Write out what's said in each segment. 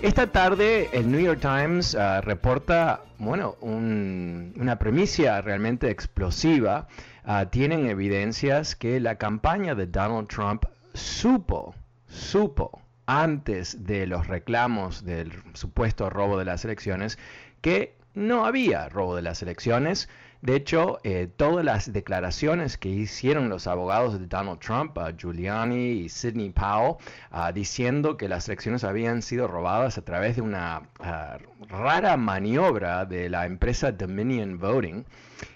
Esta tarde el New York Times uh, reporta, bueno, un, una premisa realmente explosiva. Uh, tienen evidencias que la campaña de Donald Trump supo, supo antes de los reclamos del supuesto robo de las elecciones que no había robo de las elecciones. De hecho, eh, todas las declaraciones que hicieron los abogados de Donald Trump, Giuliani y Sidney Powell, uh, diciendo que las elecciones habían sido robadas a través de una uh, rara maniobra de la empresa Dominion Voting,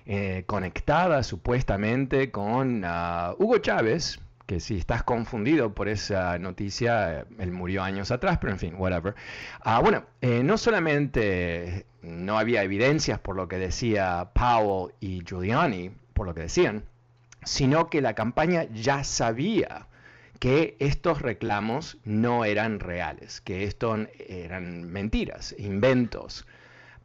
eh, conectada supuestamente con Hugo Chávez, que si estás confundido por esa noticia, eh, él murió años atrás, pero en fin, whatever. Ah, bueno, no solamente no había evidencias por lo que decía Powell y Giuliani, por lo que decían, sino que la campaña ya sabía que estos reclamos no eran reales, que esto eran mentiras, inventos,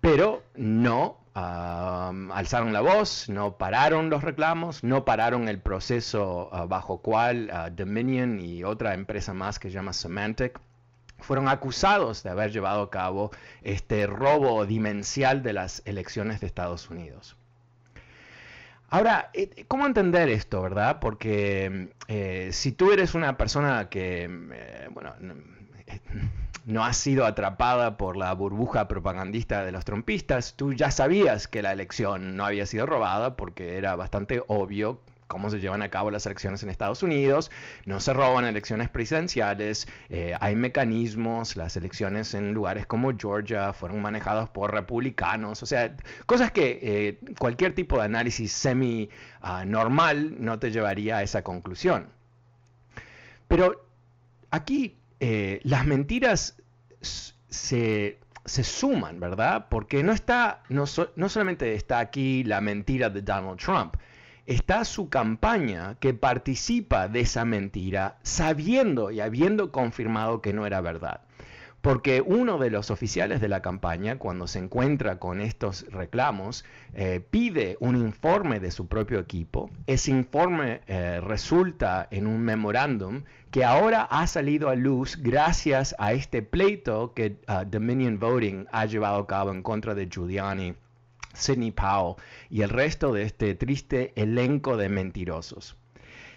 pero no alzaron la voz, no pararon los reclamos, no pararon el proceso uh, bajo cual uh, Dominion y otra empresa más que se llama Semantic fueron acusados de haber llevado a cabo este robo dimensional de las elecciones de Estados Unidos. Ahora, eh, ¿cómo entender esto, verdad? Porque eh, si tú eres una persona que, eh, bueno, no has sido atrapada por la burbuja propagandista de los trompistas, tú ya sabías que la elección no había sido robada porque era bastante obvio cómo se llevan a cabo las elecciones en Estados Unidos, no se roban elecciones presidenciales, eh, hay mecanismos, las elecciones en lugares como Georgia fueron manejadas por republicanos, o sea, cosas que eh, cualquier tipo de análisis semi ah, no te llevaría a esa conclusión. Pero aquí eh, las mentiras se, suman, ¿verdad? Porque no está, no, no solamente está aquí la mentira de Donald Trump, está su campaña que participa de esa mentira sabiendo y habiendo confirmado que no era verdad. Porque uno de los oficiales de la campaña, cuando se encuentra con estos reclamos, eh, pide un informe de su propio equipo. Ese informe eh, resulta en un memorándum que ahora ha salido a luz gracias a este pleito que uh, Dominion Voting ha llevado a cabo en contra de Giuliani, Sidney Powell y el resto de este triste elenco de mentirosos.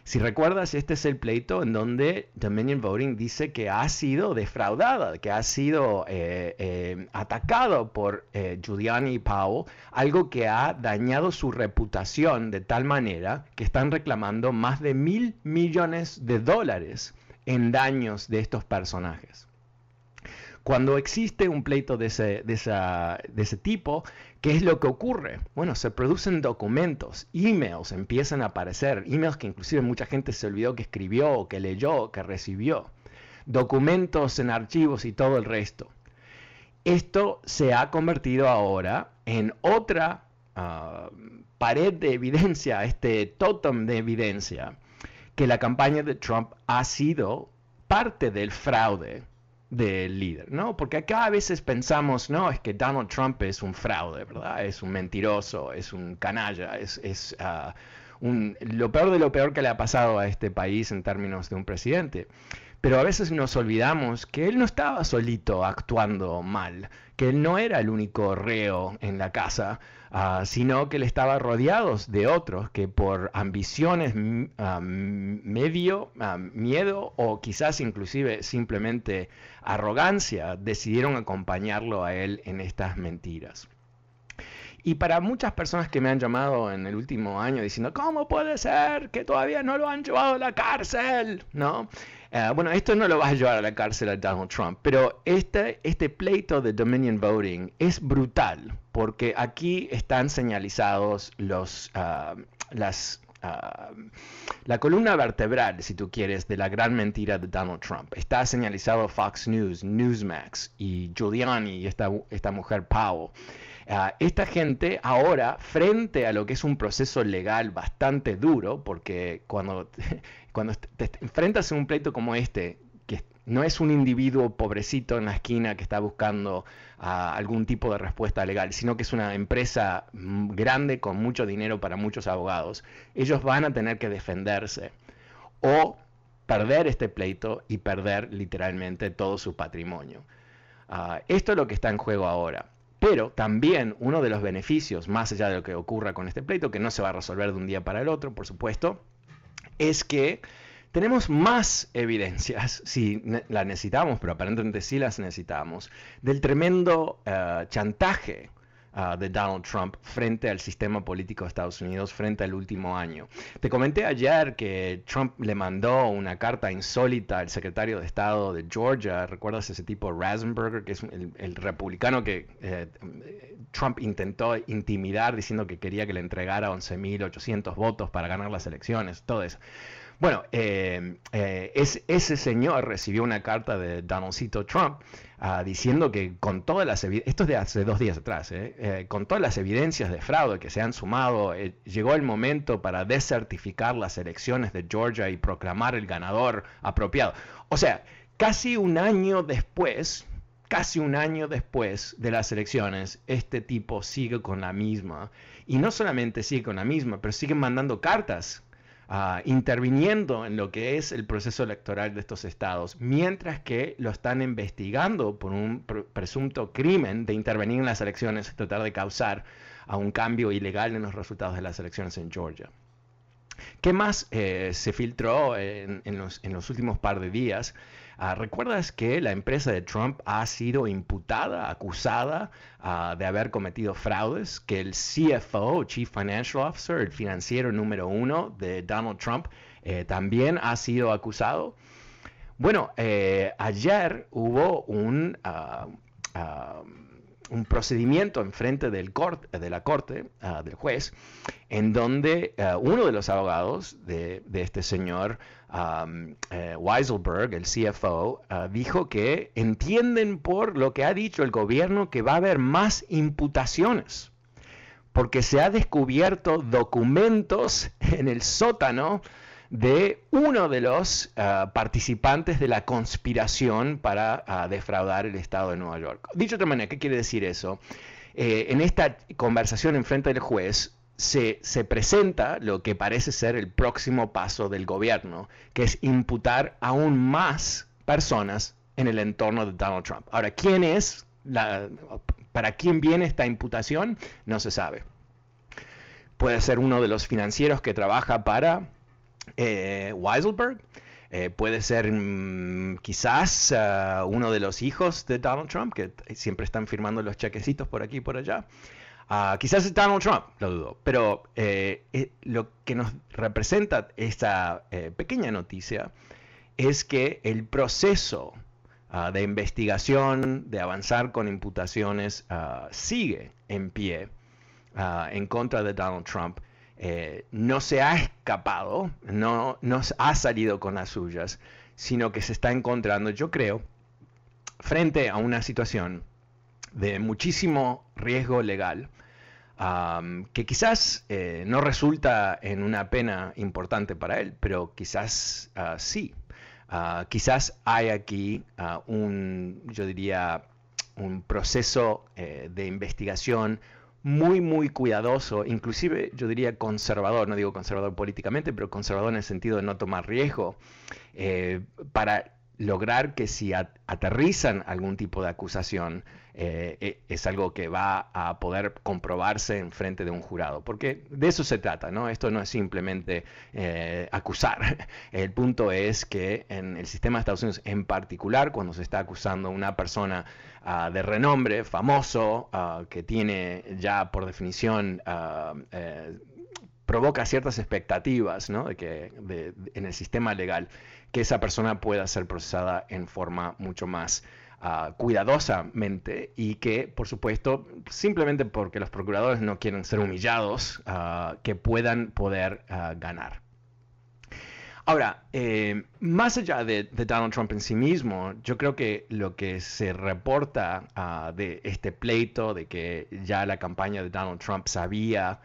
Si recuerdas, este es el pleito en donde Dominion Voting dice que ha sido defraudada, que ha sido eh, eh, atacado por eh, Giuliani y Powell, algo que ha dañado su reputación de tal manera que están reclamando más de mil millones de dólares en daños de estos personajes. Cuando existe un pleito de ese, de, ese tipo, ¿qué es lo que ocurre? Bueno, se producen documentos, emails empiezan a aparecer, emails que inclusive mucha gente se olvidó que escribió, que leyó, que recibió, documentos en archivos y todo el resto. Esto se ha convertido ahora en otra ah, pared de evidencia, este tótem de evidencia, que la campaña de Trump ha sido parte del fraude del líder, ¿no? Porque acá a veces pensamos, no, es que Donald Trump es un fraude, ¿verdad? Es un mentiroso, es un canalla, es, ah, lo peor de lo peor que le ha pasado a este país en términos de un presidente. Pero a veces nos olvidamos que él no estaba solito actuando mal, que él no era el único reo en la casa, ah, sino que él estaba rodeado de otros que por ambiciones, ah, medio, ah, miedo o quizás inclusive simplemente arrogancia decidieron acompañarlo a él en estas mentiras. Y para muchas personas que me han llamado en el último año diciendo, ¿cómo puede ser que todavía no lo han llevado a la cárcel? ¿No? Eh, bueno, esto no lo va a llevar a la cárcel a Donald Trump, pero este, este pleito de Dominion Voting es brutal, porque aquí están señalizados los, ah, las, ah, la columna vertebral, si tú quieres, de la gran mentira de Donald Trump. Está señalizado Fox News, Newsmax y Giuliani y esta, esta mujer Powell. Ah, esta gente ahora, frente a lo que es un proceso legal bastante duro, porque cuando, cuando te enfrentas en un pleito como este, que no es un individuo pobrecito en la esquina que está buscando ah, algún tipo de respuesta legal, sino que es una empresa mm, grande con mucho dinero para muchos abogados, ellos van a tener que defenderse o perder este pleito y perder literalmente todo su patrimonio. Ah, esto es lo que está en juego ahora. Pero también uno de los beneficios, más allá de lo que ocurra con este pleito, que no se va a resolver de un día para el otro, por supuesto, es que tenemos más evidencias, si las necesitamos, pero aparentemente sí las necesitamos, del tremendo eh, chantaje Ah, de Donald Trump frente al sistema político de Estados Unidos frente al último año. Te comenté ayer que Trump le mandó una carta insólita al secretario de Estado de Georgia, ¿recuerdas ese tipo Rasenberger, que es el, republicano que eh, Trump intentó intimidar diciendo que quería que le entregara 11.800 votos para ganar las elecciones, todo eso? Bueno, eh, eh, ese señor recibió una carta de Donaldcito Trump ah, diciendo que con todas las evidencias, esto es de hace dos días atrás, eh, con todas las evidencias de fraude que se han sumado, llegó el momento para desertificar las elecciones de Georgia y proclamar el ganador apropiado. O sea, casi un año después, casi un año después de las elecciones, este tipo sigue con la misma. Y no solamente sigue con la misma, pero sigue mandando cartas Ah, interviniendo en lo que es el proceso electoral de estos estados, mientras que lo están investigando por un presunto crimen de intervenir en las elecciones tratar de causar a un cambio ilegal en los resultados de las elecciones en Georgia. ¿Qué más eh, se filtró en, los, últimos par de días? Ah, ¿Recuerdas que la empresa de Trump ha sido imputada, acusada ah, de haber cometido fraudes? Que el CFO, Chief Financial Officer, el financiero número uno de Donald Trump, eh, también ha sido acusado. Bueno, eh, ayer hubo un... Ah, un procedimiento en frente del de la corte, del juez, en donde uno de los abogados de este señor um, Weiselberg, el CFO, uh, dijo que entienden por lo que ha dicho el gobierno que va a haber más imputaciones, porque se ha descubierto documentos en el sótano de uno de los uh, participantes de la conspiración para uh, defraudar el Estado de Nueva York. Dicho de otra manera, ¿qué quiere decir eso? Eh, en esta conversación en frente del juez, se, presenta lo que parece ser el próximo paso del gobierno, que es imputar aún más personas en el entorno de Donald Trump. Ahora, ¿quién es? ¿Para quién viene esta imputación? No se sabe. Puede ser uno de los financieros que trabaja para eh, Weiselberg. Eh, puede ser mm, quizás uh, uno de los hijos de Donald Trump, que siempre están firmando los chequecitos por aquí y por allá. Ah, quizás Donald Trump, lo dudo, pero eh, eh, lo que nos representa esta eh, pequeña noticia es que el proceso ah, de investigación, de avanzar con imputaciones, ah, sigue en pie en contra de Donald Trump. no se ha escapado, no, no ha salido con las suyas, sino que se está encontrando, yo creo, frente a una situación de muchísimo riesgo legal que quizás eh, no resulta en una pena importante para él, pero quizás ah, sí. ah, quizás hay aquí ah, un, yo diría, un proceso eh, de investigación muy, muy cuidadoso, inclusive yo diría conservador, no digo conservador políticamente, pero conservador en el sentido de no tomar riesgo, eh, para lograr que si aterrizan algún tipo de acusación, eh, eh, es algo que va a poder comprobarse en frente de un jurado, porque de eso se trata, ¿no? Esto no es simplemente acusar. El punto es que en el sistema de Estados Unidos, en particular, cuando se está acusando a una persona Ah, de renombre, famoso, ah, que tiene ya por definición ah, eh, provoca ciertas expectativas ¿no? de que en el sistema legal que esa persona pueda ser procesada en forma mucho más cuidadosamente y que, por supuesto, simplemente porque los procuradores no quieren ser humillados, que puedan poder ganar. Ahora, eh, más allá de, Donald Trump en sí mismo, yo creo que lo que se reporta de este pleito, de que ya la campaña de Donald Trump sabía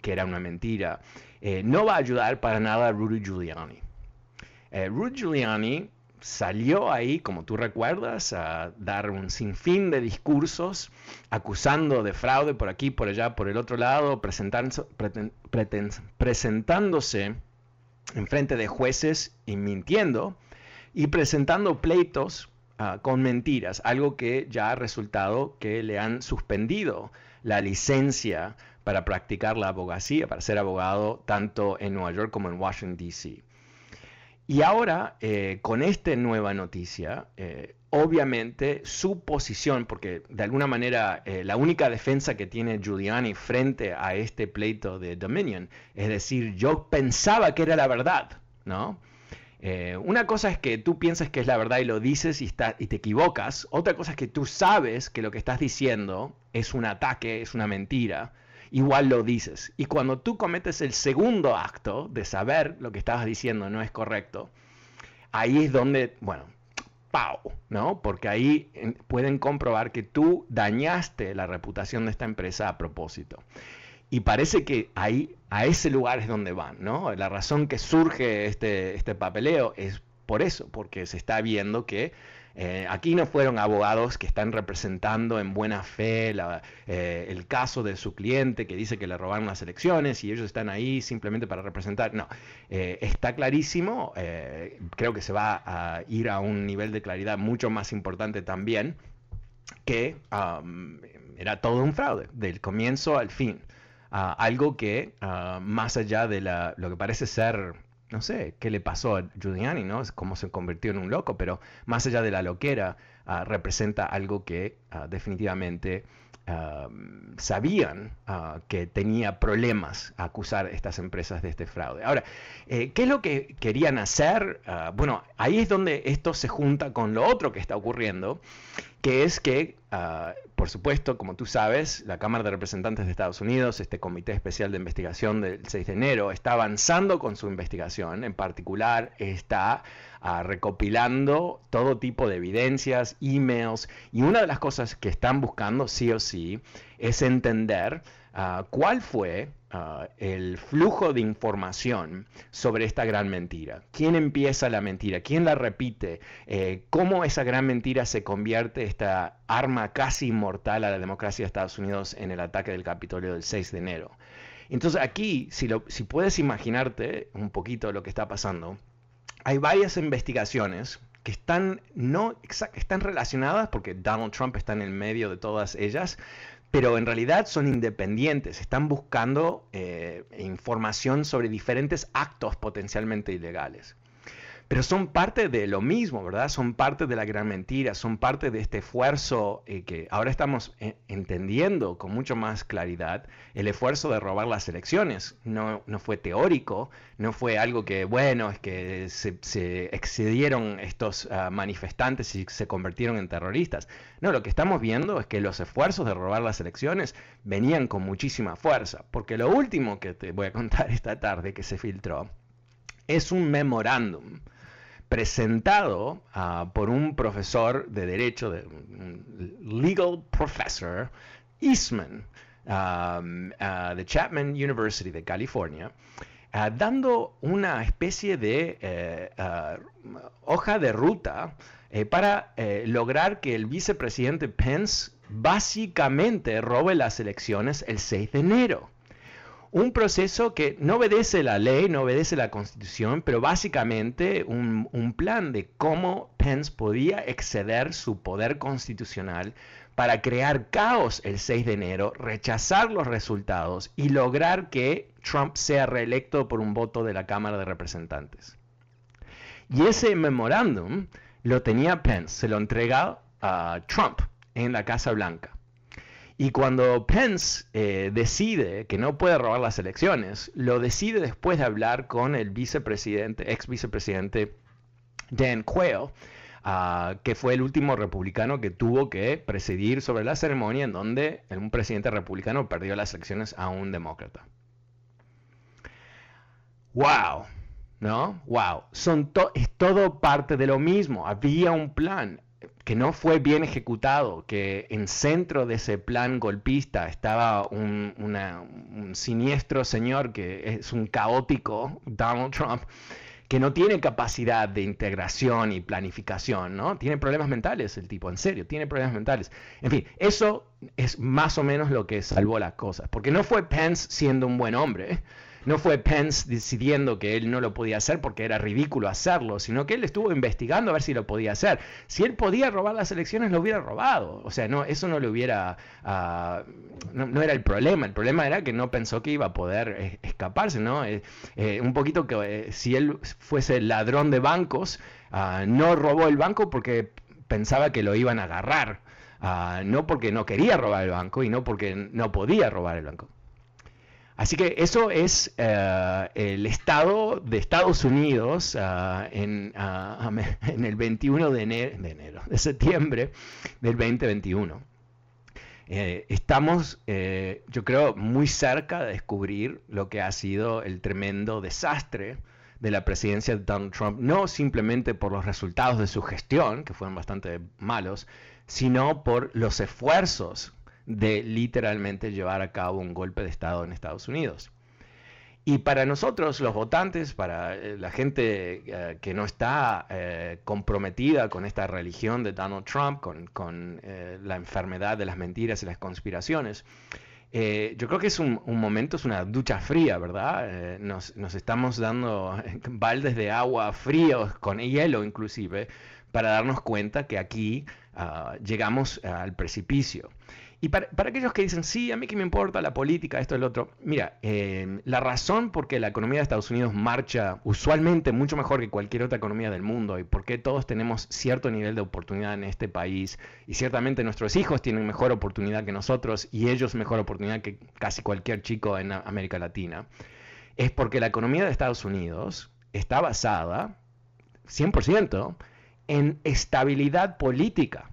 que era una mentira, eh, no va a ayudar para nada a Rudy Giuliani. Eh, Rudy Giuliani salió ahí, como tú recuerdas, a dar un sinfín de discursos acusando de fraude por aquí, por allá, por el otro lado, presentándose en frente de jueces y mintiendo y presentando pleitos ah, con mentiras, algo que ya ha resultado que le han suspendido la licencia para practicar la abogacía, para ser abogado tanto en Nueva York como en Washington, D.C. Y ahora, eh, con esta nueva noticia, eh, obviamente su posición, porque de alguna manera eh, la única defensa que tiene Giuliani frente a este pleito de Dominion, es decir, yo pensaba que era la verdad, ¿no? una cosa es que tú piensas que es la verdad y lo dices y, y te equivocas, otra cosa es que tú sabes que lo que estás diciendo es un ataque, es una mentira, igual lo dices. Y cuando tú cometes el segundo acto de saber lo que estabas diciendo no es correcto, ahí es donde, bueno, ¡pau! ¿no? Porque ahí pueden comprobar que tú dañaste la reputación de esta empresa a propósito. Y parece que ahí, a ese lugar es donde van, ¿no? La razón que surge este, este papeleo es por eso, porque se está viendo que eh, aquí no fueron abogados que están representando en buena fe eh, el caso de su cliente que dice que le robaron las elecciones y ellos están ahí simplemente para representar. No, eh, está clarísimo, creo que se va a ir a un nivel de claridad mucho más importante también, que era todo un fraude, del comienzo al fin. Ah, algo que, ah, más allá de lo que parece ser no sé qué le pasó a Giuliani, ¿no? Cómo se convirtió en un loco, pero más allá de la loquera, ah, representa algo que ah, definitivamente ah, sabían que tenía problemas a acusar a estas empresas de este fraude. Ahora, eh, ¿qué es lo que querían hacer? bueno, ahí es donde esto se junta con lo otro que está ocurriendo, que es que, ah, por supuesto, como tú sabes, la Cámara de Representantes de Estados Unidos, este Comité Especial de Investigación del 6 de enero, está avanzando con su investigación, en particular está ah, recopilando todo tipo de evidencias, emails, y una de las cosas que están buscando, sí o sí, es entender ah, cuál fue Ah, el flujo de información sobre esta gran mentira. ¿Quién empieza la mentira? ¿Quién la repite? Eh, ¿Cómo esa gran mentira se convierte esta arma casi inmortal a la democracia de Estados Unidos en el ataque del Capitolio del 6 de enero? Entonces aquí, si, si puedes imaginarte un poquito lo que está pasando, hay varias investigaciones que están, no, están relacionadas, porque Donald Trump está en el medio de todas ellas, pero en realidad son independientes, están buscando eh, información sobre diferentes actos potencialmente ilegales pero son parte de lo mismo, ¿verdad? Son parte de la gran mentira, son parte de este esfuerzo eh, que ahora estamos eh, entendiendo con mucho más claridad, el esfuerzo de robar las elecciones. No, no fue teórico, no fue algo que, bueno, es que se, excedieron estos ah, manifestantes y se convirtieron en terroristas. No, lo que estamos viendo es que los esfuerzos de robar las elecciones venían con muchísima fuerza, porque lo último que te voy a contar esta tarde que se filtró es un memorándum presentado ah, por un profesor de derecho, de, legal professor, Eastman, ah, de Chapman University de California, ah, dando una especie de eh, ah, hoja de ruta eh, para eh, lograr que el vicepresidente Pence básicamente robe las elecciones el 6 de enero un proceso que no obedece la ley, no obedece la constitución, pero básicamente un, plan de cómo Pence podía exceder su poder constitucional para crear caos el 6 de enero, rechazar los resultados y lograr que Trump sea reelecto por un voto de la Cámara de Representantes. Y ese memorándum lo tenía Pence, se lo entrega a Trump en la Casa Blanca. Y cuando Pence eh, decide que no puede robar las elecciones, lo decide después de hablar con el vicepresidente, ex vicepresidente Dan Quayle, ah, que fue el último republicano que tuvo que presidir sobre la ceremonia en donde un presidente republicano perdió las elecciones a un demócrata. ¡Wow! ¿No? ¡Wow! Son es todo parte de lo mismo. Había un plan que no fue bien ejecutado, que en centro de ese plan golpista estaba un, un, siniestro señor que es un caótico, Donald Trump, que no tiene capacidad de integración y planificación, ¿no? Tiene problemas mentales el tipo, en serio, tiene problemas mentales. En fin, eso es más o menos lo que salvó las cosas, porque no fue Pence siendo un buen hombre, no fue Pence decidiendo que él no lo podía hacer porque era ridículo hacerlo, sino que él estuvo investigando a ver si lo podía hacer. Si él podía robar las elecciones, lo hubiera robado. O sea, no, eso no le hubiera... Ah, no, era el problema, el problema era que no pensó que iba a poder eh, escaparse, ¿no? Eh, eh, un poquito que si él fuese ladrón de bancos, ah, no robó el banco porque pensaba que lo iban a agarrar. Ah, no porque no quería robar el banco y no porque no podía robar el banco. Así que eso es eh, el estado de Estados Unidos ah, en, en, el 21 de enero, de septiembre del 2021. Eh, estamos, eh, yo creo, muy cerca de descubrir lo que ha sido el tremendo desastre de la presidencia de Donald Trump, no simplemente por los resultados de su gestión, que fueron bastante malos, sino por los esfuerzos de literalmente llevar a cabo un golpe de Estado en Estados Unidos. Y para nosotros, los votantes, para eh, la gente eh, que no está eh, comprometida con esta religión de Donald Trump, con, la enfermedad de las mentiras y las conspiraciones, yo creo que es un, momento, es una ducha fría, ¿verdad? Nos, estamos dando baldes de agua fríos, con hielo inclusive, para darnos cuenta que aquí ah, llegamos al precipicio. Y para, aquellos que dicen, sí, a mí que me importa la política, esto, el otro, mira, eh, la razón por qué la economía de Estados Unidos marcha usualmente mucho mejor que cualquier otra economía del mundo y por qué todos tenemos cierto nivel de oportunidad en este país y ciertamente nuestros hijos tienen mejor oportunidad que nosotros y ellos mejor oportunidad que casi cualquier chico en América Latina, es porque la economía de Estados Unidos está basada 100% en estabilidad política.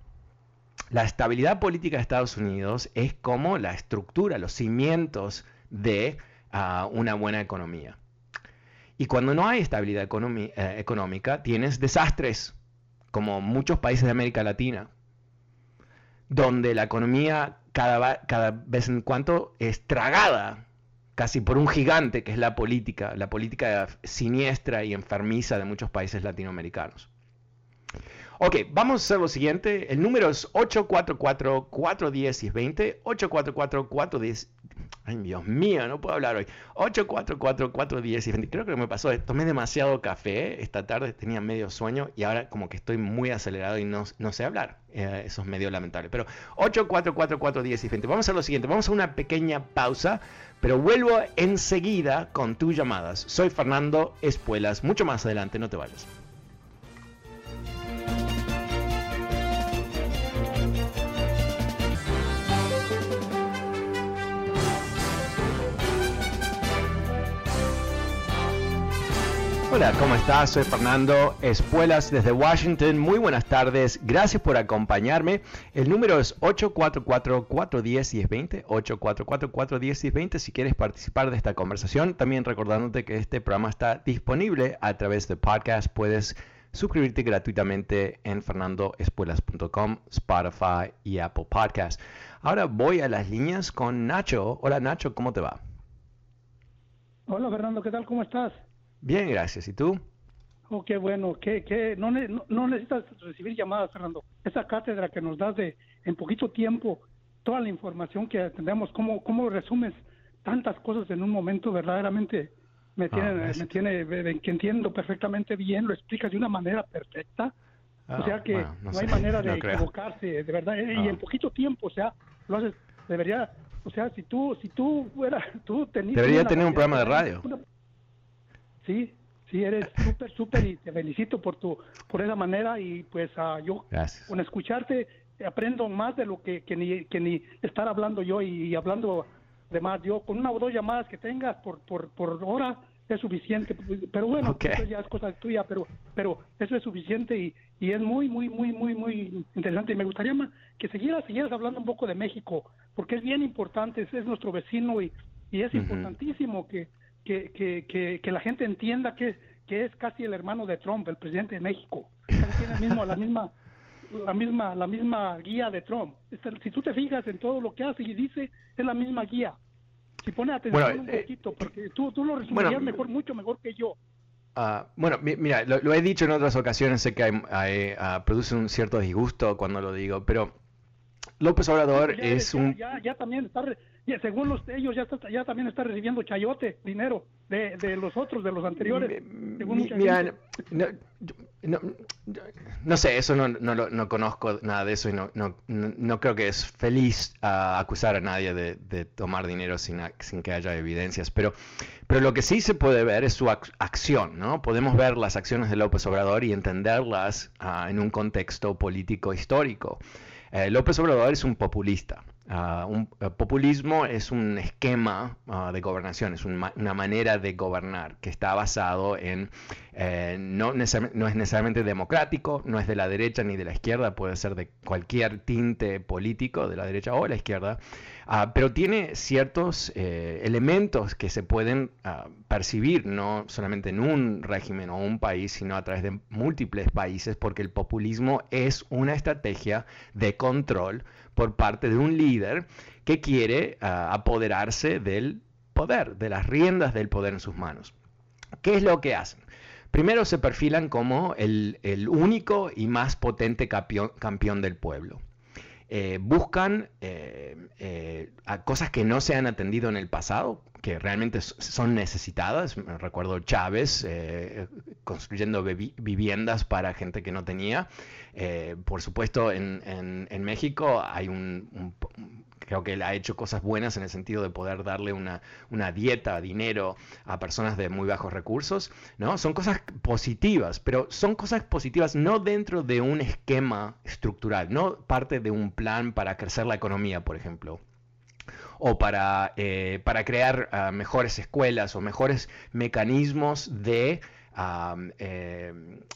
La estabilidad política de Estados Unidos es como la estructura, los cimientos de ah, una buena economía. Y cuando no hay estabilidad eh, económica, tienes desastres, como muchos países de América Latina, donde la economía cada, cada vez en cuanto es tragada casi por un gigante que es la política, la política siniestra y enfermiza de muchos países latinoamericanos. Ok, vamos a hacer lo siguiente. El número es 844-410-20. 844-410. Ay, Dios mío, no puedo hablar hoy. 844-410-20. Creo que me pasó. Tomé demasiado café esta tarde, tenía medio sueño y ahora como que estoy muy acelerado y no, no sé hablar. Eh, eso es medio lamentable. Pero 844-410-20. Vamos a hacer lo siguiente. Vamos a una pequeña pausa, pero vuelvo enseguida con tus llamadas. Soy Fernando Espuelas. Mucho más adelante, no te vayas. Hola, ¿cómo estás? Soy Fernando Espuelas desde Washington. Muy buenas tardes. Gracias por acompañarme. El número es 844-410-1020. 844-410-1020 si quieres participar de esta conversación. También recordándote que este programa está disponible a través de podcast. Puedes suscribirte gratuitamente en fernandoespuelas.com, Spotify y Apple Podcast. Ahora voy a las líneas con Nacho. Hola Nacho, ¿cómo te va? Hola Fernando, ¿qué tal? ¿Cómo estás? Bien, gracias. ¿Y tú? Oh, qué bueno, que, que no, no, necesitas recibir llamadas, Fernando. Esa cátedra que nos das de en poquito tiempo, toda la información que tendremos, cómo, cómo resumes tantas cosas en un momento, verdaderamente me tiene, ah, me tiene, que entiendo perfectamente bien, lo explicas de una manera perfecta. o ah, sea que no, hay manera de equivocarse, de verdad, y en ah. poquito tiempo, o sea, lo haces, debería, o sea, si tú, si tú fuera, tú tenías... Debería tener un programa de radio. Sí, sí, eres súper, súper y te felicito por tu, por esa manera y pues yo con escucharte aprendo más de lo que, que, ni, que ni estar hablando yo y, hablando de más. Yo con una o dos llamadas que tengas por, por, por hora es suficiente, pero bueno, eso ya es cosa tuya, pero, pero eso es suficiente y, y es muy, muy, muy, muy, muy interesante. Y me gustaría que siguieras, siguieras hablando un poco de México, porque es bien importante, es, nuestro vecino y, y es importantísimo que, que, que, que, la gente entienda que, que es casi el hermano de Trump, el presidente de México. tiene mismo, la misma la misma la misma guía de Trump. Si tú te fijas en todo lo que hace y dice, es la misma guía. Si pone atención un eh, poquito, porque tú, tú lo resumirías mejor, mucho mejor que yo. Uh, bueno, mira, lo, he dicho en otras ocasiones, sé que hay, uh, produce un cierto disgusto cuando lo digo, pero López Obrador es un... Ya, ya, también está, según los, ellos ya, ya también está recibiendo chayote, dinero de, de los otros, de los anteriores. mira, no, no, sé, eso no, no, no, conozco nada de eso y no, no, no creo que es feliz uh, acusar a nadie de, de tomar dinero sin, sin, que haya evidencias, pero, pero lo que sí se puede ver es su acción, ¿no? Podemos ver las acciones de López Obrador y entenderlas en un contexto político histórico. Eh, López Obrador es un populista. Ah, un eh, populismo es un esquema ah, de gobernación, es una manera de gobernar que está basado en, eh, no, es necesariamente democrático, no es de la derecha ni de la izquierda, puede ser de cualquier tinte político, de la derecha o de la izquierda, Ah, pero tiene ciertos eh, elementos que se pueden percibir no solamente en un régimen o un país, sino a través de múltiples países, porque el populismo es una estrategia de control por parte de un líder que quiere ah, apoderarse del poder, de las riendas del poder en sus manos. ¿Qué es lo que hacen? Primero se perfilan como el, único y más potente campeón del pueblo. Eh, buscan eh, eh, cosas que no se han atendido en el pasado, que realmente son necesitadas. Recuerdo Chávez construyendo viviendas para gente que no tenía. por supuesto, en, México hay un creo que él ha hecho cosas buenas en el sentido de poder darle una, una, dieta, dinero a personas de muy bajos recursos, ¿no? Son cosas positivas, pero son cosas positivas no dentro de un esquema estructural, no parte de un plan para crecer la economía, por ejemplo o para, eh, para crear ah, mejores escuelas o mejores mecanismos de Em,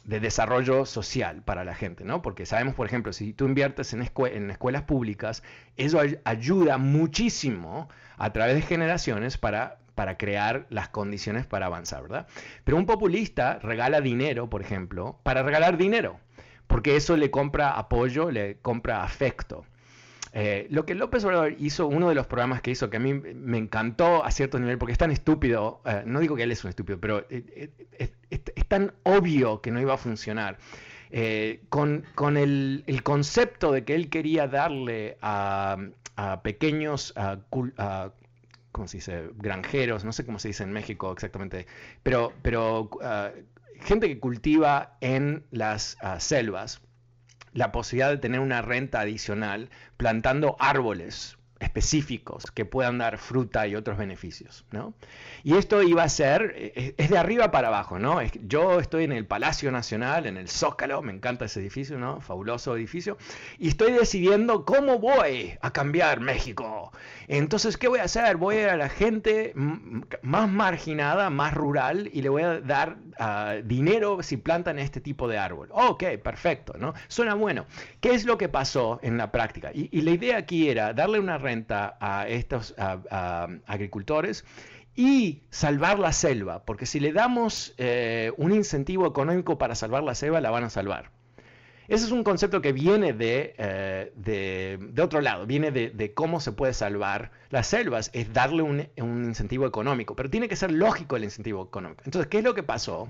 de desarrollo social para la gente, ¿no? Porque sabemos, por ejemplo, si tú inviertes en, escuelas públicas, eso ayuda muchísimo a través de generaciones para, para crear las condiciones para avanzar, ¿verdad? Pero un populista regala dinero, por ejemplo, para regalar dinero, porque eso le compra apoyo, le compra afecto. Eh, lo que López Obrador hizo, uno de los programas que hizo que a mí me encantó a cierto nivel, porque es tan estúpido, eh, no digo que él es un estúpido, pero eh, es, tan obvio que no iba a funcionar. con, el, concepto de que él quería darle a, pequeños, ¿cómo se dice? Granjeros, no sé cómo se dice en México exactamente, pero, pero gente que cultiva en las selvas la posibilidad de tener una renta adicional plantando árboles específicos que puedan dar fruta y otros beneficios, ¿no? Y esto iba a ser, eh, es de arriba para abajo, ¿no? Yo estoy en el Palacio Nacional, en el Zócalo, me encanta ese edificio, ¿no? Fabuloso edificio, y estoy decidiendo cómo voy a cambiar México. Entonces, ¿qué voy a hacer? Voy a ir a la gente más marginada, más rural, y le voy a dar ah, dinero si plantan este tipo de árbol. Ok, perfecto, ¿no? Suena bueno. ¿Qué es lo que pasó en la práctica? Y, y la idea aquí era darle una a estos agricultores y salvar la selva, porque si le damos eh, un incentivo económico para salvar la selva, la van a salvar. Ese es un concepto que viene de, eh, de, otro lado, viene de, cómo se puede salvar las selvas, es darle un, incentivo económico, pero tiene que ser lógico el incentivo económico. Entonces, ¿qué es lo que pasó?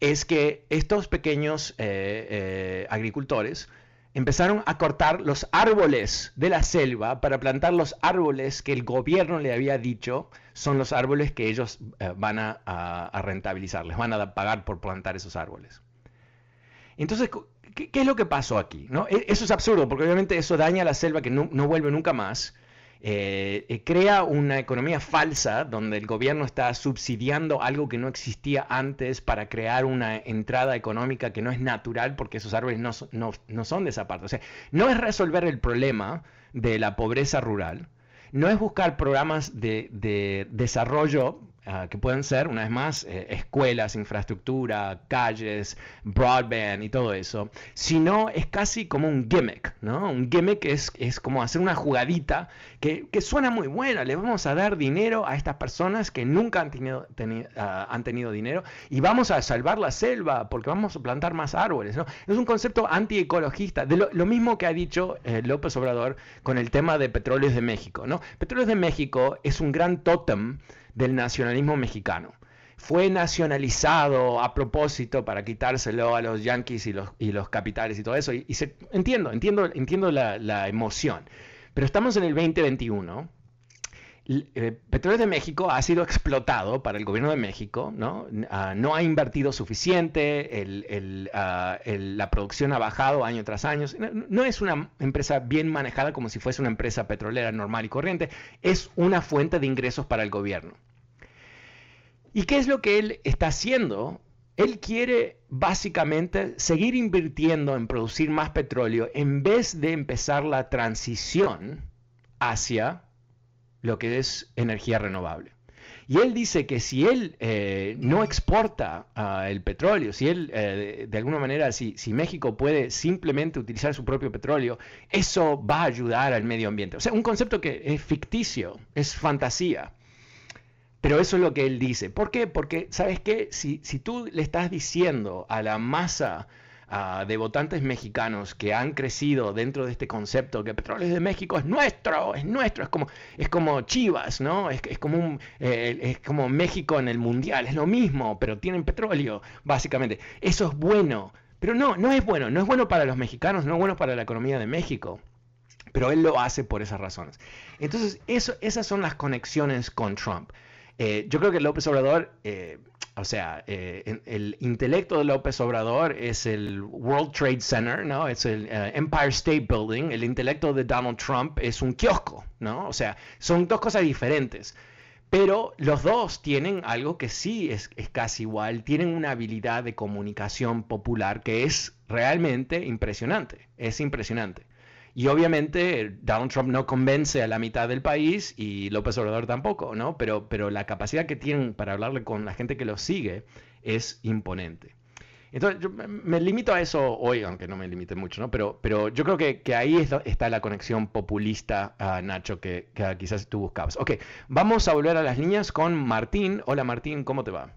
Es que estos pequeños eh, agricultores empezaron a cortar los árboles de la selva para plantar los árboles que el gobierno le había dicho son los árboles que ellos van a, rentabilizar, les van a pagar por plantar esos árboles. Entonces, ¿qué, es lo que pasó aquí? ¿no? E, eso es absurdo, porque obviamente eso daña la selva que no, vuelve nunca más. Eh, eh, crea una economía falsa donde el gobierno está subsidiando algo que no existía antes para crear una entrada económica que no es natural porque esos árboles no, no son de esa parte. O sea, no es resolver el problema de la pobreza rural, no es buscar programas de, de desarrollo Ah, que pueden ser, una vez más, eh, escuelas, infraestructura, calles, broadband y todo eso, sino es casi como un gimmick, ¿no? Un gimmick es, es como hacer una jugadita que, que, suena muy buena, le vamos a dar dinero a estas personas que nunca han tenido, ah, han tenido dinero y vamos a salvar la selva porque vamos a plantar más árboles, ¿no? Es un concepto antiecologista, de lo, mismo que ha dicho eh, López Obrador con el tema de petróleos de México, ¿no? Petróleos de México es un gran tótem del nacionalismo mexicano. Fue nacionalizado a propósito para quitárselo a los yanquis y los, y los capitales y todo eso. Y, se, entiendo, entiendo, entiendo la, emoción. Pero estamos en el 2021 eh, Petróleo de México ha sido explotado para el gobierno de México, ¿no? Ah, no ha invertido suficiente, ah, la producción ha bajado año tras año. no, es una empresa bien manejada como si fuese una empresa petrolera normal y corriente, es una fuente de ingresos para el gobierno. ¿Y qué es lo que él está haciendo? Él quiere básicamente seguir invirtiendo en producir más petróleo en vez de empezar la transición hacia lo que es energía renovable. Y él dice que si él eh, no exporta ah, el petróleo, si él eh, de alguna manera, si, si, México puede simplemente utilizar su propio petróleo, eso va a ayudar al medio ambiente. O sea, un concepto que es ficticio, es fantasía. Pero eso es lo que él dice. ¿Por qué? Porque, ¿sabes qué? Si, si tú le estás diciendo a la masa de votantes mexicanos que han crecido dentro de este concepto que Petróleos de México es nuestro, es nuestro, es como, es como Chivas, ¿no? Es, es como eh, es como México en el Mundial, es lo mismo, pero tienen petróleo, básicamente. Eso es bueno. Pero no, no es bueno, no es bueno para los mexicanos, no es bueno para la economía de México pero él lo hace por esas razones. Entonces, eso, esas son las conexiones con Trump. Eh, yo creo que López Obrador, eh, o sea, eh, el intelecto de López Obrador es el World Trade Center, ¿no? Es el Empire State Building. El intelecto de Donald Trump es un kiosco, ¿no? O sea, son dos cosas diferentes. Pero los dos tienen algo que sí es, es, casi igual, tienen una habilidad de comunicación popular que es realmente impresionante, es impresionante. Y obviamente Donald Trump no convence a la mitad del país y López Obrador tampoco, ¿no? Pero, pero la capacidad que tienen para hablarle con la gente que los sigue es imponente. Entonces, yo me limito a eso hoy, aunque no me limite mucho, ¿no? Pero, pero yo creo que, que ahí está la conexión populista, uh, Nacho, que, que, quizás tú buscabas. Ok, vamos a volver a las líneas con Martín. Hola Martín, ¿cómo te va?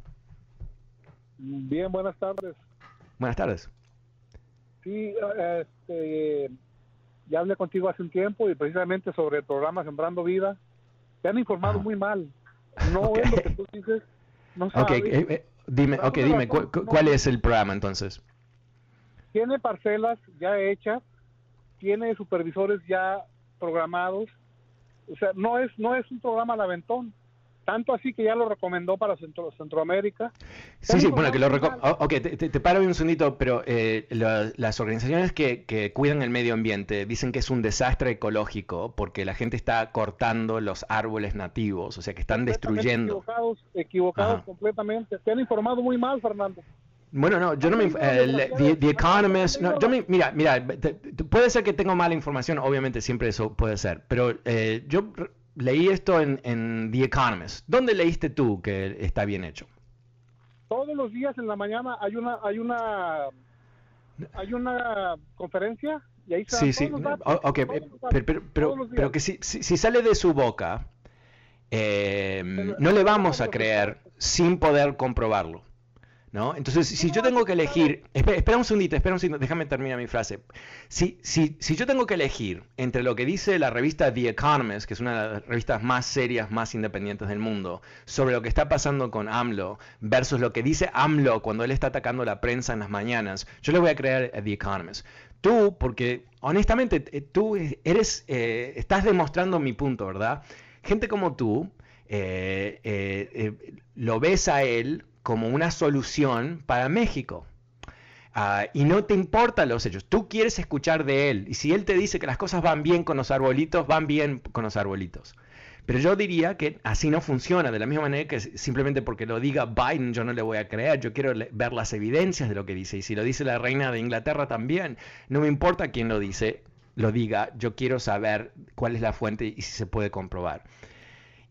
Bien, buenas tardes. Buenas tardes. Sí, este, ya hablé contigo hace un tiempo y precisamente sobre el programa Sembrando Vida. Te han informado muy mal. No es lo que tú dices. No sabes. Okay, eh, eh, dime, okay, dime ¿cuál es el programa entonces? Tiene parcelas ya hechas, tiene supervisores ya programados. O sea, no es no es un programa al aventón tanto así que ya lo recomendó para Centro, Centroamérica. Sí, sí, bueno, que lo recomendó. Ok, te, paro un segundito, pero eh, las organizaciones que, cuidan el medio ambiente dicen que es un desastre ecológico porque la gente está cortando los árboles nativos, o sea, que están destruyendo. Equivocados, equivocados completamente. Te han informado muy mal, Fernando. Bueno, no, yo no me. the, Economist. No, yo me, mira, mira, puede ser que tengo mala información, obviamente siempre eso puede ser, pero eh, yo leí esto en, The Economist. ¿Dónde leíste tú que está bien hecho? Todos los días en la mañana hay una hay una hay una conferencia y ahí Sí, sí. ok, pero, pero, que si, si, sale de su boca, eh, no le vamos a creer sin poder comprobarlo. ¿No? Entonces, si yo tengo que elegir, espera, un segundito, espera un segundito, déjame terminar mi frase. Si, si, si yo tengo que elegir entre lo que dice la revista The Economist, que es una de las revistas más serias, más independientes del mundo, sobre lo que está pasando con AMLO, versus lo que dice AMLO cuando él está atacando la prensa en las mañanas, yo le voy a creer a The Economist. Tú, porque honestamente, eh, tú eres, eh, estás demostrando mi punto, ¿verdad? Gente como tú, eh, lo ves a él como una solución para México. Ah, y no te importan los hechos, tú quieres escuchar de él. Y si él te dice que las cosas van bien con los arbolitos, van bien con los arbolitos. Pero yo diría que así no funciona, de la misma manera que simplemente porque lo diga Biden yo no le voy a creer, yo quiero ver las evidencias de lo que dice. Y si lo dice la reina de Inglaterra también, no me importa quién lo dice, lo diga, yo quiero saber cuál es la fuente y si se puede comprobar.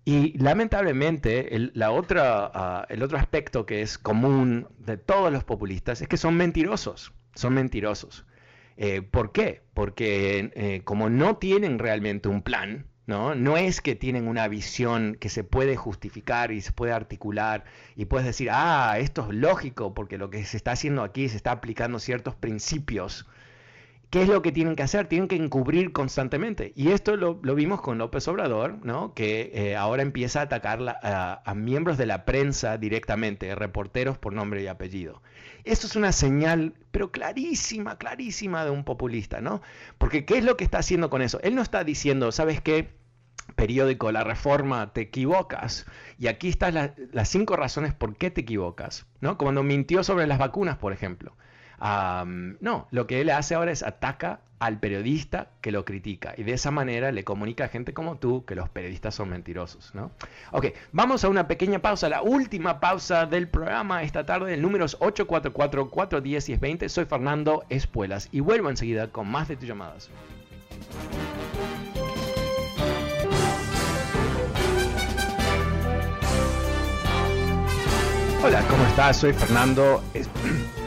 Y lamentablemente el, la otra, ah, el otro aspecto que es común de todos los populistas es que son mentirosos, son mentirosos. Eh, ¿Por qué? Porque eh, como no tienen realmente un plan, ¿no? no es que tienen una visión que se puede justificar y se puede articular y puedes decir, ah, esto es lógico porque lo que se está haciendo aquí se está aplicando ciertos principios ¿Qué es lo que tienen que hacer? Tienen que encubrir constantemente. Y esto lo, vimos con López Obrador, ¿no? que eh, ahora empieza a atacar a, miembros de la prensa directamente, reporteros por nombre y apellido. Esto es una señal, pero clarísima, clarísima de un populista, ¿no? Porque ¿qué es lo que está haciendo con eso? Él no está diciendo, ¿sabes qué? periódico La Reforma, te equivocas. Y aquí están las cinco razones por qué te equivocas. ¿no? Cuando mintió sobre las vacunas, por ejemplo no, lo que él hace ahora es ataca al periodista que lo critica y de esa manera le comunica a gente como tú que los periodistas son mentirosos, ¿no? Ok, vamos a una pequeña pausa, la última pausa del programa esta tarde, el número es 844-410-1020. Soy Fernando Espuelas y vuelvo enseguida con más de tus llamadas. Hola, ¿cómo estás? Soy Fernando Espuelas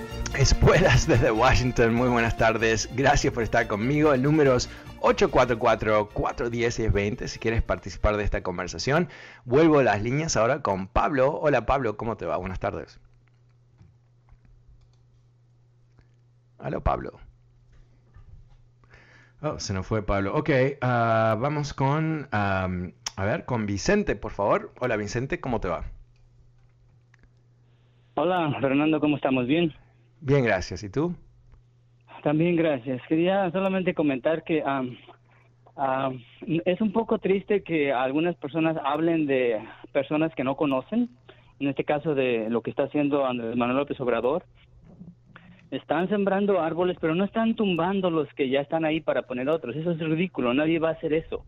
desde Washington, muy buenas tardes. Gracias por estar conmigo. El número es 844-410-1020 si quieres participar de esta conversación. Vuelvo a las líneas ahora con Pablo. Hola Pablo, ¿cómo te va? Buenas tardes. Hola Pablo. Oh, se nos fue Pablo. Ok, ah, vamos con, a ver, con Vicente, por favor. Hola Vicente, ¿cómo te va? Hola Fernando, ¿cómo estamos? ¿Bien? Bien, gracias. ¿Y tú? También gracias. Quería solamente comentar que es un poco triste que algunas personas hablen de personas que no conocen, en este caso de lo que está haciendo Andrés Manuel López Obrador. Están sembrando árboles, pero no están tumbando los que ya están ahí para poner otros. Eso es ridículo, nadie va a hacer eso.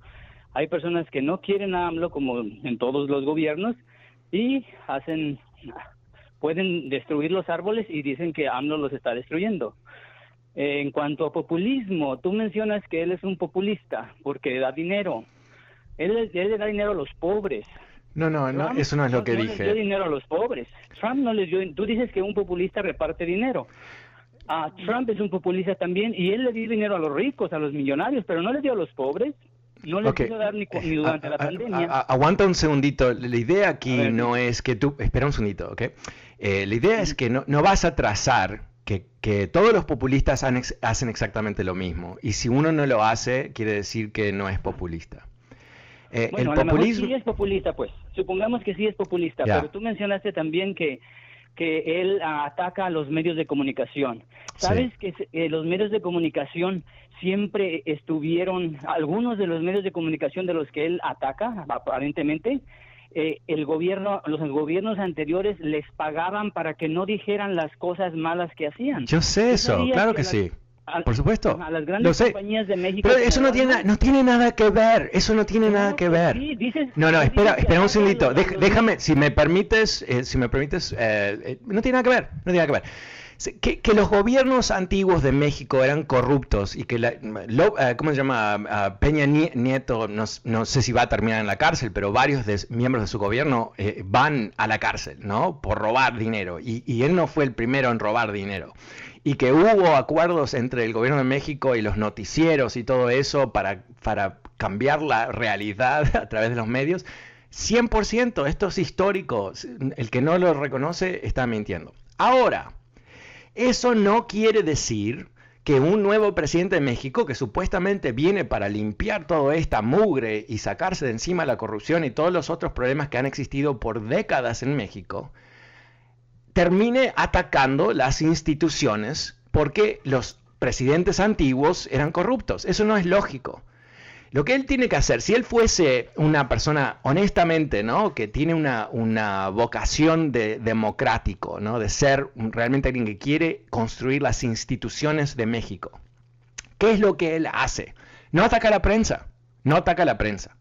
Hay personas que no quieren a AMLO, como en todos los gobiernos, y hacen pueden destruir los árboles y dicen que AMLO los está destruyendo. en cuanto a populismo, tú mencionas que él es un populista porque da dinero. Él, le da dinero a los pobres. No, no, no eso no es lo que dije. No le dio dinero a los pobres. Trump no les dio. Tú dices que un populista reparte dinero. Ah, Trump es un populista también y él le dio dinero a los ricos, a los millonarios, pero no le dio a los pobres. No le quiso dar ni, durante la pandemia. aguanta un segundito. La idea aquí no es que tú. Espera un segundito, ¿ok? Eh, la idea es que no, vas a trazar que, todos los populistas hacen exactamente lo mismo. Y si uno no lo hace, quiere decir que no es populista. Eh, el populismo... sí es populista, pues. Supongamos que sí es populista, pero tú mencionaste también que, que él ataca a los medios de comunicación. ¿Sabes que eh, los medios de comunicación siempre estuvieron, algunos de los medios de comunicación de los que él ataca, aparentemente, eh, el gobierno, los gobiernos anteriores les pagaban para que no dijeran las cosas malas que hacían. Yo sé eso, claro que, sí. Por supuesto. A las grandes compañías de México. Pero eso no tiene, no tiene nada que ver. Eso no tiene nada que ver. no, no, espera, espera un segundito. Déjame, si me permites, eh, si me permites, eh, no tiene nada que ver. No tiene nada que ver. Que, los gobiernos antiguos de México eran corruptos y que, la, eh, ¿cómo se llama? Peña Nieto, no, sé si va a terminar en la cárcel, pero varios miembros de su gobierno eh, van a la cárcel, ¿no? Por robar dinero. Y, él no fue el primero en robar dinero. Y que hubo acuerdos entre el gobierno de México y los noticieros y todo eso para, para cambiar la realidad a través de los medios. 100%, esto es histórico. El que no lo reconoce está mintiendo. Ahora, eso no quiere decir que un nuevo presidente de México, que supuestamente viene para limpiar toda esta mugre y sacarse de encima la corrupción y todos los otros problemas que han existido por décadas en México, termine atacando las instituciones porque los presidentes antiguos eran corruptos. Eso no es lógico. Lo que él tiene que hacer, si él fuese una persona honestamente, ¿no? Que tiene una, una vocación de democrático, ¿no? De ser realmente alguien que quiere construir las instituciones de México. ¿Qué es lo que él hace? No ataca a la prensa, no ataca a la prensa.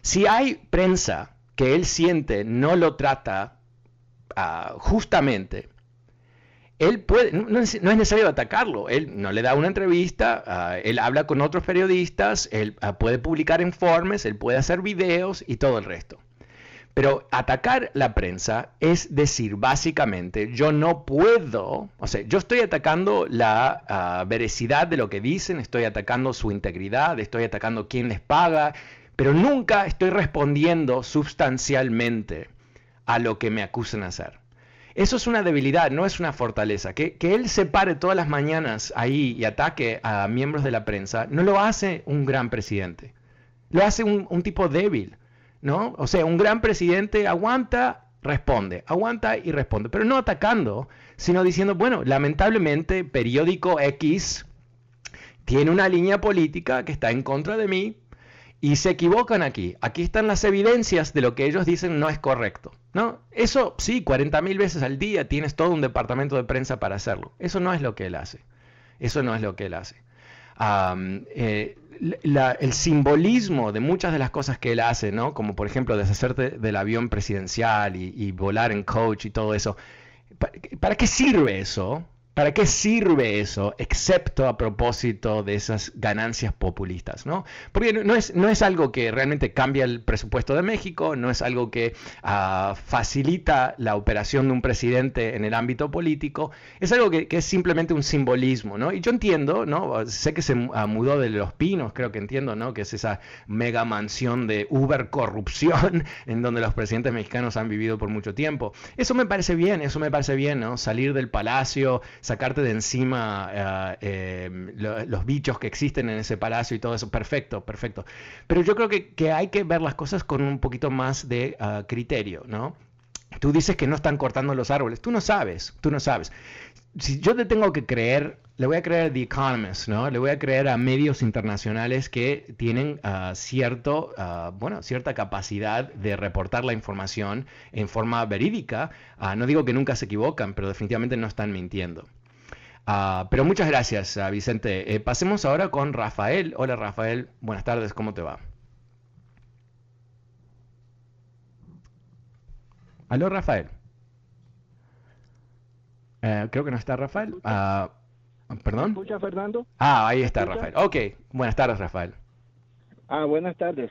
Si hay prensa que él siente no lo trata uh, justamente, él puede, no es, necesario atacarlo, él no le da una entrevista, ah, él habla con otros periodistas, él ah, puede publicar informes, él puede hacer videos y todo el resto. Pero atacar la prensa es decir, básicamente, yo no puedo, o sea, yo estoy atacando la ah, veracidad de lo que dicen, estoy atacando su integridad, estoy atacando quién les paga, pero nunca estoy respondiendo sustancialmente a lo que me acusan de hacer. Eso es una debilidad, no es una fortaleza. Que, él se pare todas las mañanas ahí y ataque a miembros de la prensa, no lo hace un gran presidente. Lo hace un, tipo débil, ¿no? O sea, un gran presidente aguanta, responde, aguanta y responde, pero no atacando, sino diciendo, bueno, lamentablemente, periódico X tiene una línea política que está en contra de mí, y se equivocan aquí. Aquí están las evidencias de lo que ellos dicen no es correcto. ¿no? Eso sí, 40 mil veces al día tienes todo un departamento de prensa para hacerlo. Eso no es lo que él hace. Eso no es lo que él hace. Eh, el simbolismo de muchas de las cosas que él hace, ¿no? como por ejemplo deshacerte del avión presidencial y, volar en coach y todo eso, ¿para qué sirve eso? ¿Para qué sirve eso, excepto a propósito de esas ganancias populistas? ¿no? Porque no es, no es algo que realmente cambia el presupuesto de México, no es algo que ah, facilita la operación de un presidente en el ámbito político, es algo que, es simplemente un simbolismo. ¿no? Y yo entiendo, ¿no? sé que se ah, mudó de Los Pinos, creo que entiendo, ¿no? que es esa mega mansión de Uber corrupción en donde los presidentes mexicanos han vivido por mucho tiempo. Eso me parece bien, eso me parece bien, ¿no? salir del palacio, sacarte de encima eh, eh, los bichos que existen en ese palacio y todo eso, perfecto, perfecto. Pero yo creo que, hay que ver las cosas con un poquito más de ah, criterio, ¿no? Tú dices que no están cortando los árboles, tú no sabes, tú no sabes. Si yo te tengo que creer, le voy a creer a The Economist, ¿no? Le voy a creer a medios internacionales que tienen ah, cierto, ah, bueno, cierta capacidad de reportar la información en forma verídica. no digo que nunca se equivocan, pero definitivamente no están mintiendo. Ah, pero muchas gracias, ah, Vicente. Eh, pasemos ahora con Rafael. Hola, Rafael. Buenas tardes, ¿cómo te va? Aló, Rafael. Eh, creo que no está Rafael. Ah, ¿Perdón? escucha, Fernando? Ah, ahí está Rafael. Ok, buenas tardes, Rafael. Ah, buenas tardes.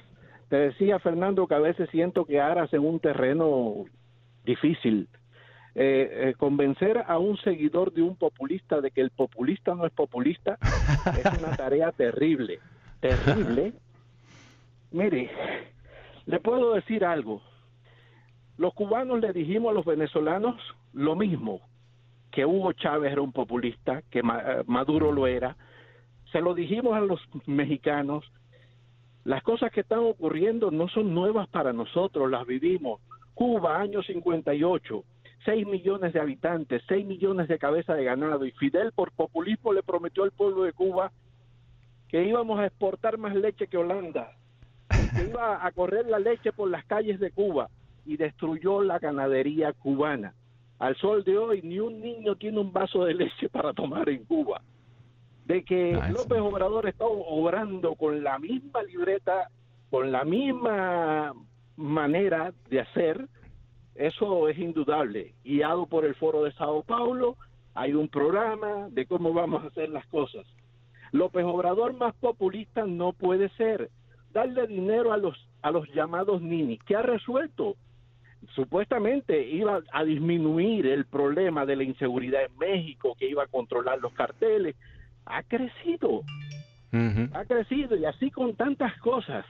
Te decía, Fernando, que a veces siento que aras en un terreno difícil eh, eh, convencer a un seguidor de un populista de que el populista no es populista es una tarea terrible, terrible. Mire, le puedo decir algo. Los cubanos le dijimos a los venezolanos lo mismo, que Hugo Chávez era un populista, que eh, Maduro lo era. Se lo dijimos a los mexicanos. Las cosas que están ocurriendo no son nuevas para nosotros, las vivimos. Cuba, año 58, 6 millones de habitantes, 6 millones de cabezas de ganado, y Fidel por populismo le prometió al pueblo de Cuba que íbamos a exportar más leche que Holanda, que iba a correr la leche por las calles de Cuba y destruyó la ganadería cubana. Al sol de hoy ni un niño tiene un vaso de leche para tomar en Cuba. De que López Obrador está obrando con la misma libreta, con la misma manera de hacer, eso es indudable. Guiado por el Foro de Sao Paulo, hay un programa de cómo vamos a hacer las cosas. López Obrador más populista no puede ser. Darle dinero a los, a los llamados ninis. ¿Qué ha resuelto? Supuestamente iba a disminuir el problema de la inseguridad en México, que iba a controlar los carteles. Ha crecido. Ha crecido y así con tantas cosas.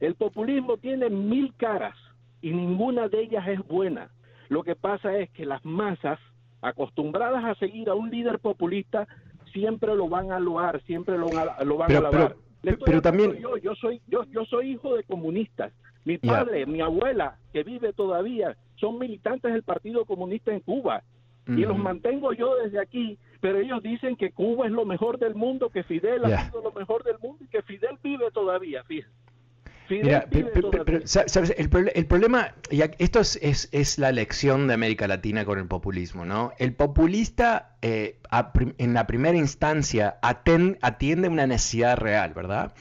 El populismo tiene mil caras y ninguna de ellas es buena. Lo que pasa es que las masas acostumbradas a seguir a un líder populista, siempre lo van a loar, siempre lo, lo van a alabar. Pero, también yo, yo soy yo, yo soy hijo de comunistas. Mi padre, mi abuela, que vive todavía, son militantes del Partido Comunista en Cuba. Y los mantengo yo desde aquí, pero ellos dicen que Cuba es lo mejor del mundo, que Fidel ha sido lo mejor del mundo y que Fidel vive todavía, Mira, pero, ¿sabes? El, problema, y esto es, es, la lección de América Latina con el populismo, ¿no? El populista eh, en la primera instancia atiende una necesidad real, ¿verdad?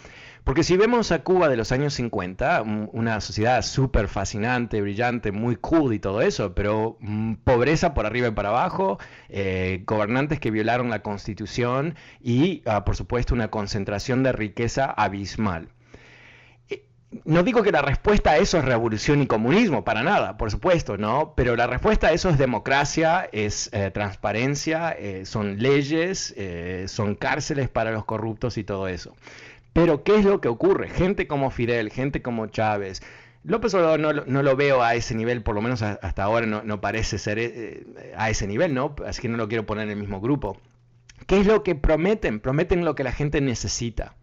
Porque si vemos a Cuba de los años 50, una sociedad súper fascinante, brillante, muy cool y todo eso, pero mm, pobreza por arriba y para abajo, eh, gobernantes que violaron la constitución y, ah, por supuesto, una concentración de riqueza abismal no digo que la respuesta a eso es revolución y comunismo, para nada, por supuesto, ¿no? Pero la respuesta a eso es democracia, es eh, transparencia, eh, son leyes, eh, son cárceles para los corruptos y todo eso. Pero ¿qué es lo que ocurre? Gente como Fidel, gente como Chávez. López Obrador no, lo veo a ese nivel, por lo menos hasta ahora no, no parece ser a ese nivel, ¿no? Así que no lo quiero poner en el mismo grupo. ¿Qué es lo que prometen? Prometen lo que la gente necesita.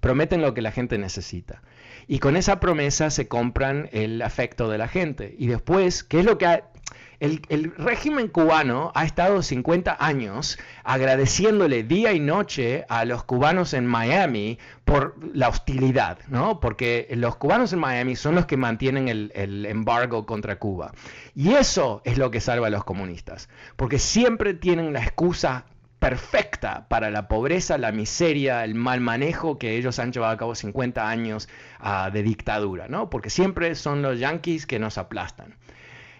Prometen lo que la gente necesita. Y con esa promesa se compran el afecto de la gente. Y después, ¿qué es lo que el, régimen cubano ha estado 50 años agradeciéndole día y noche a los cubanos en Miami por la hostilidad, ¿no? Porque los cubanos en Miami son los que mantienen el, el, embargo contra Cuba. Y eso es lo que salva a los comunistas, porque siempre tienen la excusa perfecta para la pobreza, la miseria, el mal manejo que ellos han llevado a cabo 50 años ah, de dictadura, ¿no? Porque siempre son los yanquis que nos aplastan.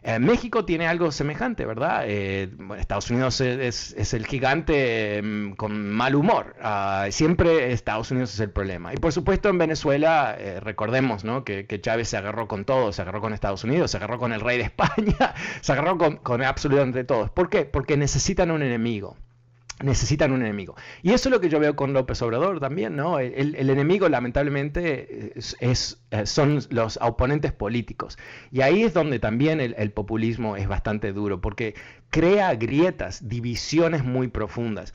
Eh, México tiene algo semejante, ¿verdad? Eh, Estados Unidos es, el gigante mm, con mal humor. Ah, siempre Estados Unidos es el problema. Y por supuesto en Venezuela, eh, recordemos que, Chávez se agarró con todo, se agarró con Estados Unidos, se agarró con el rey de España, se agarró con, con absolutamente todos. ¿Por qué? Porque necesitan un enemigo necesitan un enemigo. Y eso es lo que yo veo con López Obrador también, ¿no? El, enemigo lamentablemente es, eh, son los oponentes políticos. Y ahí es donde también el, populismo es bastante duro, porque crea grietas, divisiones muy profundas.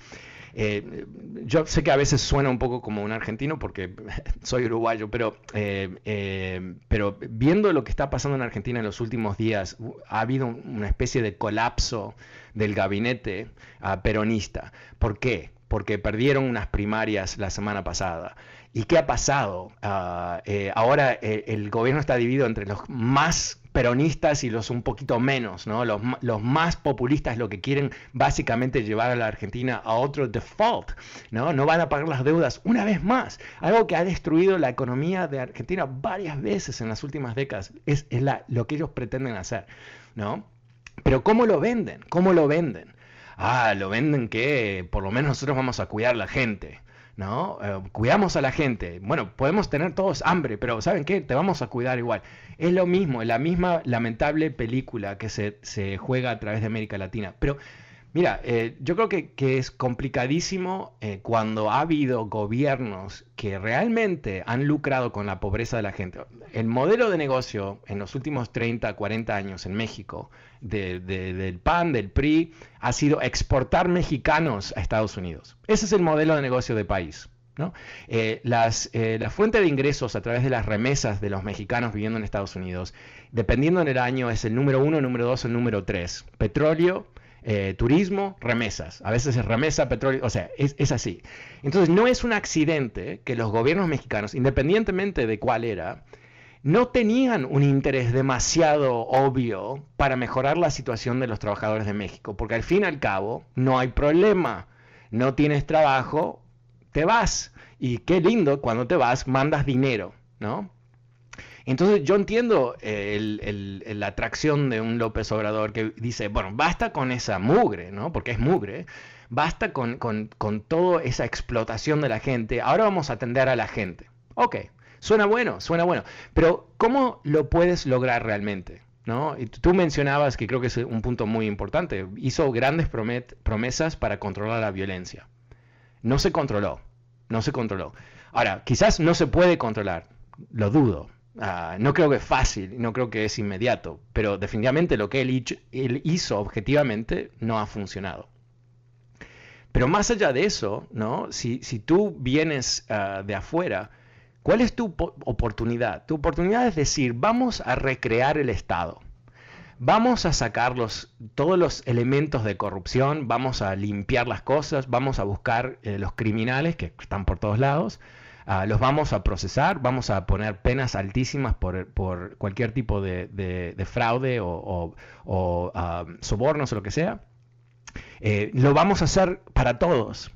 Eh, yo sé que a veces suena un poco como un argentino porque soy uruguayo, pero, eh, pero viendo lo que está pasando en Argentina en los últimos días, ha habido una especie de colapso del gabinete ah, peronista. ¿Por qué? Porque perdieron unas primarias la semana pasada. ¿Y qué ha pasado? Ah, eh, ahora eh, el gobierno está dividido entre los más peronistas y los un poquito menos, ¿no? Los, más populistas lo que quieren básicamente llevar a la Argentina a otro default, ¿no? No van a pagar las deudas una vez más. Algo que ha destruido la economía de Argentina varias veces en las últimas décadas. Es, lo que ellos pretenden hacer, ¿no? Pero ¿cómo lo venden? ¿Cómo lo venden? Ah, lo venden que por lo menos nosotros vamos a cuidar a la gente. ¿no? Eh, cuidamos a la gente. Bueno, podemos tener todos hambre, pero ¿saben qué? Te vamos a cuidar igual. Es lo mismo, es la misma lamentable película que se, se juega a través de América Latina. Pero Mira, eh, yo creo que, es complicadísimo eh, cuando ha habido gobiernos que realmente han lucrado con la pobreza de la gente. El modelo de negocio en los últimos 30, 40 años en México, del PAN, del PRI, ha sido exportar mexicanos a Estados Unidos. Ese es el modelo de negocio de país. ¿no? Eh, las, la fuente de ingresos a través de las remesas de los mexicanos viviendo en Estados Unidos, dependiendo en el año, es el número uno, el número dos o el número tres. Petróleo, eh, turismo, remesas. A veces es remesa, petróleo, o sea, es, así. Entonces, no es un accidente que los gobiernos mexicanos, independientemente de cuál era, no tenían un interés demasiado obvio para mejorar la situación de los trabajadores de México, porque al fin y al cabo no hay problema. No tienes trabajo, te vas. Y qué lindo cuando te vas, mandas dinero, ¿no? Entonces yo entiendo eh, la atracción de un López Obrador que dice, bueno, basta con esa mugre, ¿no? Porque es mugre, basta con, con, toda esa explotación de la gente, ahora vamos a atender a la gente. Ok, suena bueno, suena bueno, pero ¿cómo lo puedes lograr realmente? ¿No? Y tú mencionabas que creo que es un punto muy importante, hizo grandes promesas para controlar la violencia. No se controló, no se controló. Ahora, quizás no se puede controlar, lo dudo, Ah, no creo que es fácil, no creo que es inmediato, pero definitivamente lo que él, hizo objetivamente no ha funcionado. Pero más allá de eso, ¿no? si, tú vienes ah, de afuera, ¿cuál es tu oportunidad? Tu oportunidad es decir, vamos a recrear el Estado. Vamos a sacar todos los elementos de corrupción, vamos a limpiar las cosas, vamos a buscar eh, los criminales que están por todos lados, Ah, los vamos a procesar, vamos a poner penas altísimas por, cualquier tipo de, fraude o, ah, sobornos o lo que sea. Eh, lo vamos a hacer para todos.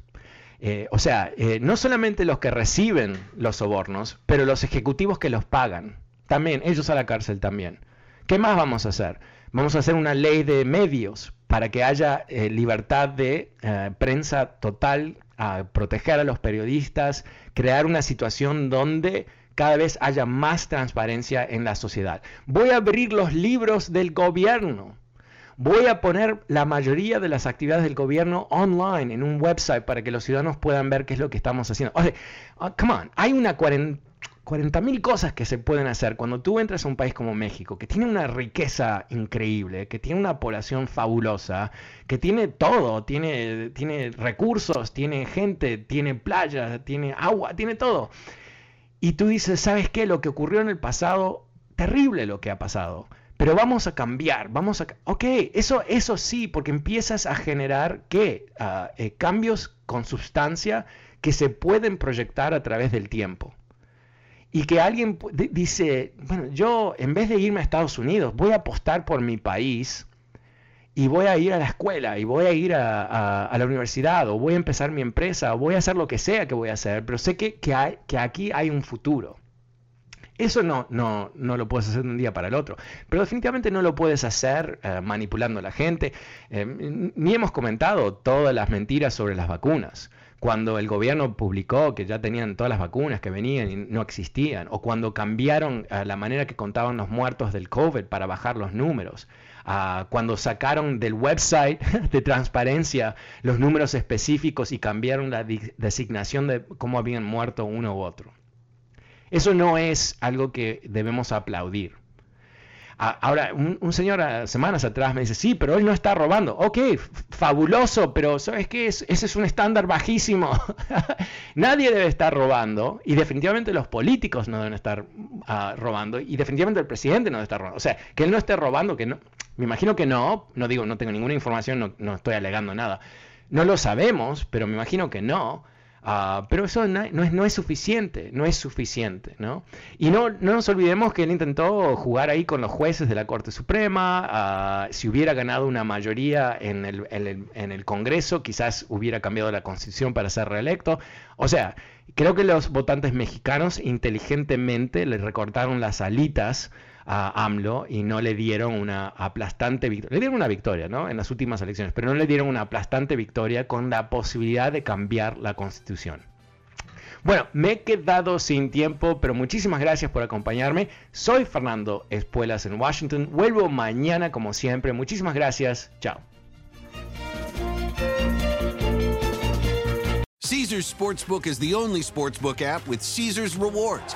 Eh, o sea, eh, no solamente los que reciben los sobornos, pero los ejecutivos que los pagan. También, ellos a la cárcel también. ¿Qué más vamos a hacer? Vamos a hacer una ley de medios para que haya libertad de prensa total a proteger a los periodistas, crear una situación donde cada vez haya más transparencia en la sociedad. Voy a abrir los libros del gobierno. Voy a poner la mayoría de las actividades del gobierno online en un website para que los ciudadanos puedan ver qué es lo que estamos haciendo. O ah, come on, hay una cuarentena 40.000 cosas que se pueden hacer cuando tú entras a un país como México, que tiene una riqueza increíble, que tiene una población fabulosa, que tiene todo, tiene, tiene recursos, tiene gente, tiene playa, tiene agua, tiene todo. Y tú dices, ¿sabes qué? Lo que ocurrió en el pasado, terrible lo que ha pasado. Pero vamos a cambiar, vamos a... Ok, eso, eso sí, porque empiezas a generar, ¿qué? Ah, eh, cambios con sustancia que se pueden proyectar a través del tiempo y que alguien dice, bueno, yo en vez de irme a Estados Unidos, voy a apostar por mi país y voy a ir a la escuela y voy a ir a, la universidad o voy a empezar mi empresa o voy a hacer lo que sea que voy a hacer, pero sé que, que, aquí hay un futuro. Eso no, no, no, lo puedes hacer de un día para el otro, pero definitivamente no lo puedes hacer eh, manipulando a la gente. Eh, ni hemos comentado todas las mentiras sobre las vacunas cuando el gobierno publicó que ya tenían todas las vacunas que venían y no existían, o cuando cambiaron eh, la manera que contaban los muertos del COVID para bajar los números, cuando sacaron del website de transparencia los números específicos y cambiaron la designación de cómo habían muerto uno u otro. Eso no es algo que debemos aplaudir. Ahora, un, señor semanas atrás me dice, sí, pero él no está robando. Ok, fabuloso, pero ¿sabes qué? ese es un estándar bajísimo. Nadie debe estar robando y definitivamente los políticos no deben estar ah, robando y definitivamente el presidente no debe estar robando. O sea, que él no esté robando, que no, me imagino que no, no digo, no tengo ninguna información, no, no estoy alegando nada. No lo sabemos, pero me imagino que no. Ah, pero eso no, es, no, es, suficiente, no es suficiente, ¿no? Y no, no, nos olvidemos que él intentó jugar ahí con los jueces de la Corte Suprema, ah, si hubiera ganado una mayoría en el, en el, Congreso, quizás hubiera cambiado la Constitución para ser reelecto. O sea, creo que los votantes mexicanos inteligentemente le recortaron las alitas a AMLO y no le dieron una aplastante victoria. Le dieron una victoria, ¿no? En las últimas elecciones, pero no le dieron una aplastante victoria con la posibilidad de cambiar la constitución. Bueno, me he quedado sin tiempo, pero muchísimas gracias por acompañarme. Soy Fernando Espuelas en Washington. Vuelvo mañana como siempre. Muchísimas gracias. Chao. Caesars Sportsbook is the only sportsbook app with Caesars rewards.